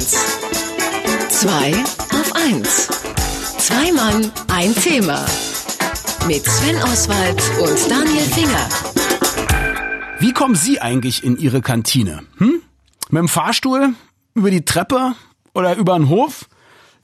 1. 2 auf 1. Zwei Mann, ein Thema. Mit Sven Oswald und Daniel Finger. Wie kommen Sie eigentlich in Ihre Kantine? Hm? Mit dem Fahrstuhl? Über die Treppe? Oder über den Hof?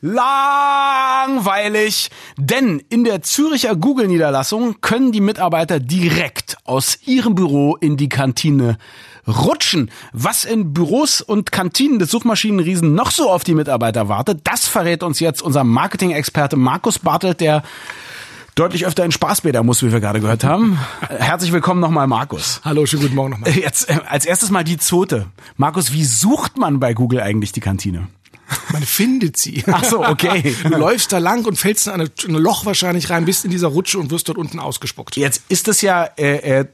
Langweilig! Denn in der Züricher Google-Niederlassung können die Mitarbeiter direkt aus ihrem Büro in die Kantine rutschen. Was in Büros und Kantinen des Suchmaschinenriesen noch so auf die Mitarbeiter wartet, das verrät uns jetzt unser Marketing-Experte Markus Bartelt, der deutlich öfter in Spaßbäder muss, wie wir gerade gehört haben. Herzlich willkommen nochmal, Markus. Hallo, schönen guten Morgen nochmal. Jetzt äh, als erstes mal die Zote. Markus, wie sucht man bei Google eigentlich die Kantine? Man findet sie. Ach so, okay. Du läufst da lang und fällst in eine, in ein Loch wahrscheinlich rein, bist in dieser Rutsche und wirst dort unten ausgespuckt. Jetzt ist es ja äh, äh,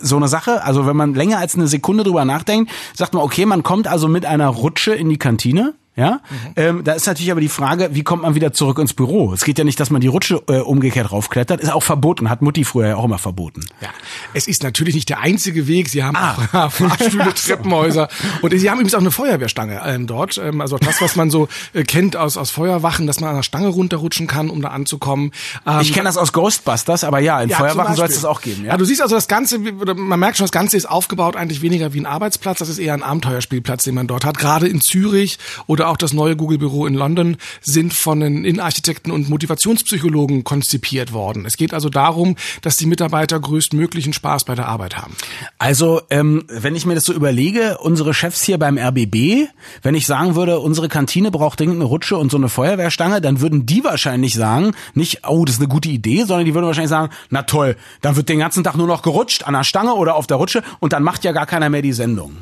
so eine Sache, also wenn man länger als eine Sekunde drüber nachdenkt, sagt man, okay, man kommt also mit einer Rutsche in die Kantine. Ja, mhm. ähm, da ist natürlich aber die Frage, wie kommt man wieder zurück ins Büro? Es geht ja nicht, dass man die Rutsche äh, umgekehrt raufklettert, ist auch verboten, hat Mutti früher ja auch immer verboten. Ja, es ist natürlich nicht der einzige Weg. Sie haben ah. auch Fahrstühle, Treppenhäuser und sie haben übrigens auch eine Feuerwehrstange ähm, dort. Ähm, also das, was man so äh, kennt aus aus Feuerwachen, dass man an der Stange runterrutschen kann, um da anzukommen. Ähm, ich kenne das aus Ghostbusters, aber ja, in ja, Feuerwachen soll es das auch geben. Ja? ja, du siehst also das Ganze, man merkt schon, das Ganze ist aufgebaut eigentlich weniger wie ein Arbeitsplatz, das ist eher ein Abenteuerspielplatz, den man dort hat. Gerade in Zürich oder auch das neue Google Büro in London sind von den Innenarchitekten und Motivationspsychologen konzipiert worden. Es geht also darum, dass die Mitarbeiter größtmöglichen Spaß bei der Arbeit haben. Also, ähm, wenn ich mir das so überlege, unsere Chefs hier beim RBB, wenn ich sagen würde, unsere Kantine braucht dringend eine Rutsche und so eine Feuerwehrstange, dann würden die wahrscheinlich sagen, nicht, oh, das ist eine gute Idee, sondern die würden wahrscheinlich sagen, na toll, dann wird den ganzen Tag nur noch gerutscht an der Stange oder auf der Rutsche und dann macht ja gar keiner mehr die Sendung.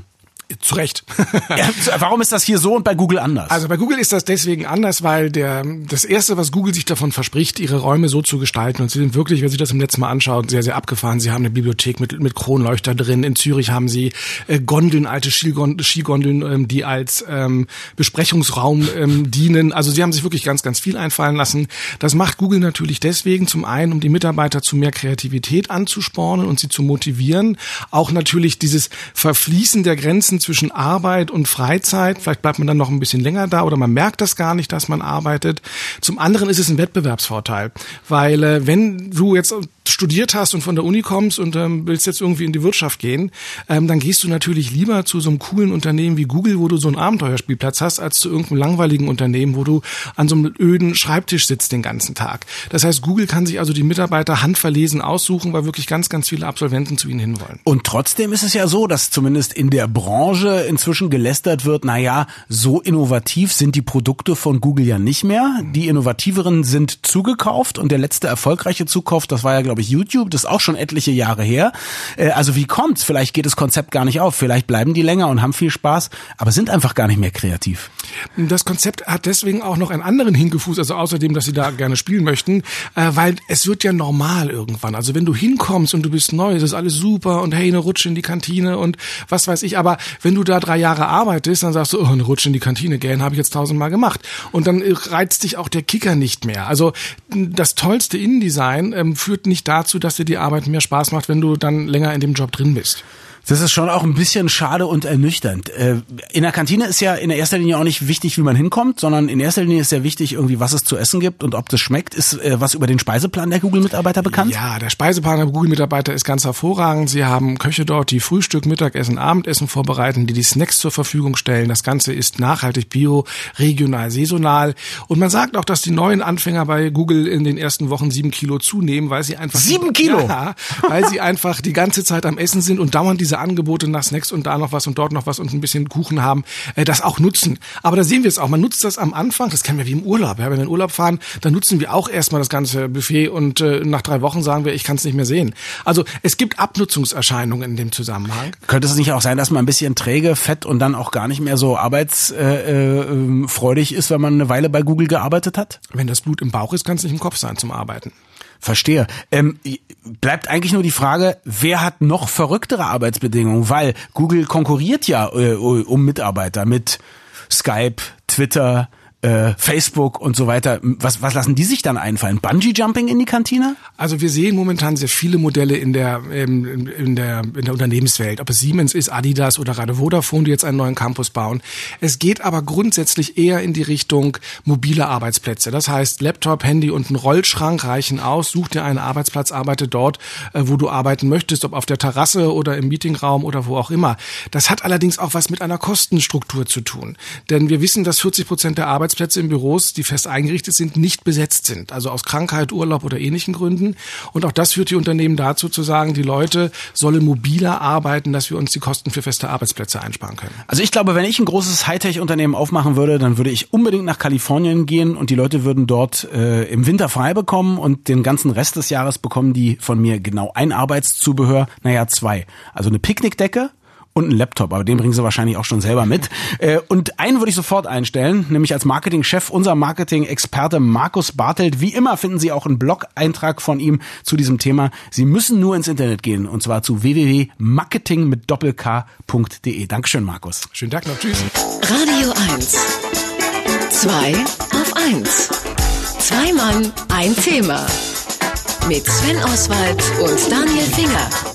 Zu Recht. ja, warum ist das hier so und bei Google anders? Also bei Google ist das deswegen anders, weil der das erste, was Google sich davon verspricht, ihre Räume so zu gestalten und sie sind wirklich, wenn Sie das im letzten Mal anschauen, sehr sehr abgefahren. Sie haben eine Bibliothek mit mit Kronleuchter drin. In Zürich haben Sie äh, Gondeln, alte Skigondeln, ähm, die als ähm, Besprechungsraum ähm, dienen. Also Sie haben sich wirklich ganz ganz viel einfallen lassen. Das macht Google natürlich deswegen zum einen, um die Mitarbeiter zu mehr Kreativität anzuspornen und sie zu motivieren, auch natürlich dieses Verfließen der Grenzen zwischen Arbeit und Freizeit. Vielleicht bleibt man dann noch ein bisschen länger da oder man merkt das gar nicht, dass man arbeitet. Zum anderen ist es ein Wettbewerbsvorteil, weil äh, wenn du jetzt studiert hast und von der Uni kommst und ähm, willst jetzt irgendwie in die Wirtschaft gehen, ähm, dann gehst du natürlich lieber zu so einem coolen Unternehmen wie Google, wo du so einen Abenteuerspielplatz hast, als zu irgendeinem langweiligen Unternehmen, wo du an so einem öden Schreibtisch sitzt den ganzen Tag. Das heißt, Google kann sich also die Mitarbeiter handverlesen aussuchen, weil wirklich ganz, ganz viele Absolventen zu ihnen hinwollen. Und trotzdem ist es ja so, dass zumindest in der Branche inzwischen gelästert wird, na ja, so innovativ sind die Produkte von Google ja nicht mehr. Die innovativeren sind zugekauft und der letzte erfolgreiche Zukauf, das war ja glaube ich, YouTube, das ist auch schon etliche Jahre her. Äh, also wie kommt's? Vielleicht geht das Konzept gar nicht auf, vielleicht bleiben die länger und haben viel Spaß, aber sind einfach gar nicht mehr kreativ. Das Konzept hat deswegen auch noch einen anderen Hingefuß, also außerdem, dass sie da gerne spielen möchten, äh, weil es wird ja normal irgendwann. Also wenn du hinkommst und du bist neu, ist alles super und hey, eine Rutsche in die Kantine und was weiß ich, aber wenn du da drei Jahre arbeitest, dann sagst du, oh, eine Rutsche in die Kantine gehen, habe ich jetzt tausendmal gemacht. Und dann reizt dich auch der Kicker nicht mehr. Also das tollste Innendesign ähm, führt nicht dazu, dass dir die Arbeit mehr Spaß macht, wenn du dann länger in dem Job drin bist. Das ist schon auch ein bisschen schade und ernüchternd. Äh, in der Kantine ist ja in erster Linie auch nicht wichtig, wie man hinkommt, sondern in erster Linie ist ja wichtig, irgendwie, was es zu essen gibt und ob das schmeckt. Ist äh, was über den Speiseplan der Google-Mitarbeiter bekannt? Ja, der Speiseplan der Google-Mitarbeiter ist ganz hervorragend. Sie haben Köche dort, die Frühstück, Mittagessen, Abendessen vorbereiten, die die Snacks zur Verfügung stellen. Das Ganze ist nachhaltig, bio, regional, saisonal. Und man sagt auch, dass die neuen Anfänger bei Google in den ersten Wochen sieben Kilo zunehmen, weil sie einfach... Sieben Kilo? Ja, weil sie einfach die ganze Zeit am Essen sind und dauernd diese diese Angebote nach Snacks und da noch was und dort noch was und ein bisschen Kuchen haben, äh, das auch nutzen. Aber da sehen wir es auch. Man nutzt das am Anfang, das kennen wir wie im Urlaub. Ja? Wenn wir in Urlaub fahren, dann nutzen wir auch erstmal das ganze Buffet und äh, nach drei Wochen sagen wir, ich kann es nicht mehr sehen. Also es gibt Abnutzungserscheinungen in dem Zusammenhang. Könnte es nicht auch sein, dass man ein bisschen träge, fett und dann auch gar nicht mehr so arbeitsfreudig äh, äh, ist, wenn man eine Weile bei Google gearbeitet hat? Wenn das Blut im Bauch ist, kann es nicht im Kopf sein zum Arbeiten. Verstehe. Ähm, bleibt eigentlich nur die Frage, wer hat noch verrücktere Arbeitsbedingungen? Weil Google konkurriert ja äh, um Mitarbeiter mit Skype, Twitter, äh, Facebook und so weiter. Was, was lassen die sich dann einfallen? Bungee-Jumping in die Kantine? Also wir sehen momentan sehr viele Modelle in der, ähm, in der, in der Unternehmenswelt. Ob es Siemens ist, Adidas oder gerade Vodafone, die jetzt einen neuen Campus bauen. Es geht aber grundsätzlich eher in die Richtung mobile Arbeitsplätze. Das heißt, Laptop, Handy und ein Rollschrank reichen aus. Such dir einen Arbeitsplatz, arbeite dort, äh, wo du arbeiten möchtest, ob auf der Terrasse oder im Meetingraum oder wo auch immer. Das hat allerdings auch was mit einer Kostenstruktur zu tun. Denn wir wissen, dass 40 Prozent der Arbeitsplätze in Büros, die fest eingerichtet sind, nicht besetzt sind. Also aus Krankheit, Urlaub oder ähnlichen Gründen. Und auch das führt die Unternehmen dazu zu sagen, die Leute sollen mobiler arbeiten, dass wir uns die Kosten für feste Arbeitsplätze einsparen können. Also ich glaube, wenn ich ein großes Hightech-Unternehmen aufmachen würde, dann würde ich unbedingt nach Kalifornien gehen und die Leute würden dort äh, im Winter frei bekommen und den ganzen Rest des Jahres bekommen die von mir genau ein Arbeitszubehör, naja zwei. Also eine Picknickdecke, und einen Laptop, aber den bringen sie wahrscheinlich auch schon selber mit. Äh, und einen würde ich sofort einstellen, nämlich als Marketingchef, unser Marketing-Experte Markus Bartelt. Wie immer finden Sie auch einen Blog-Eintrag von ihm zu diesem Thema. Sie müssen nur ins Internet gehen und zwar zu www.marketing mit doppelk.de. Dankeschön, Markus. Schönen Tag noch. Tschüss. Radio 1. Zwei auf eins. Zwei Mann, ein Thema. Mit Sven Oswald und Daniel Finger.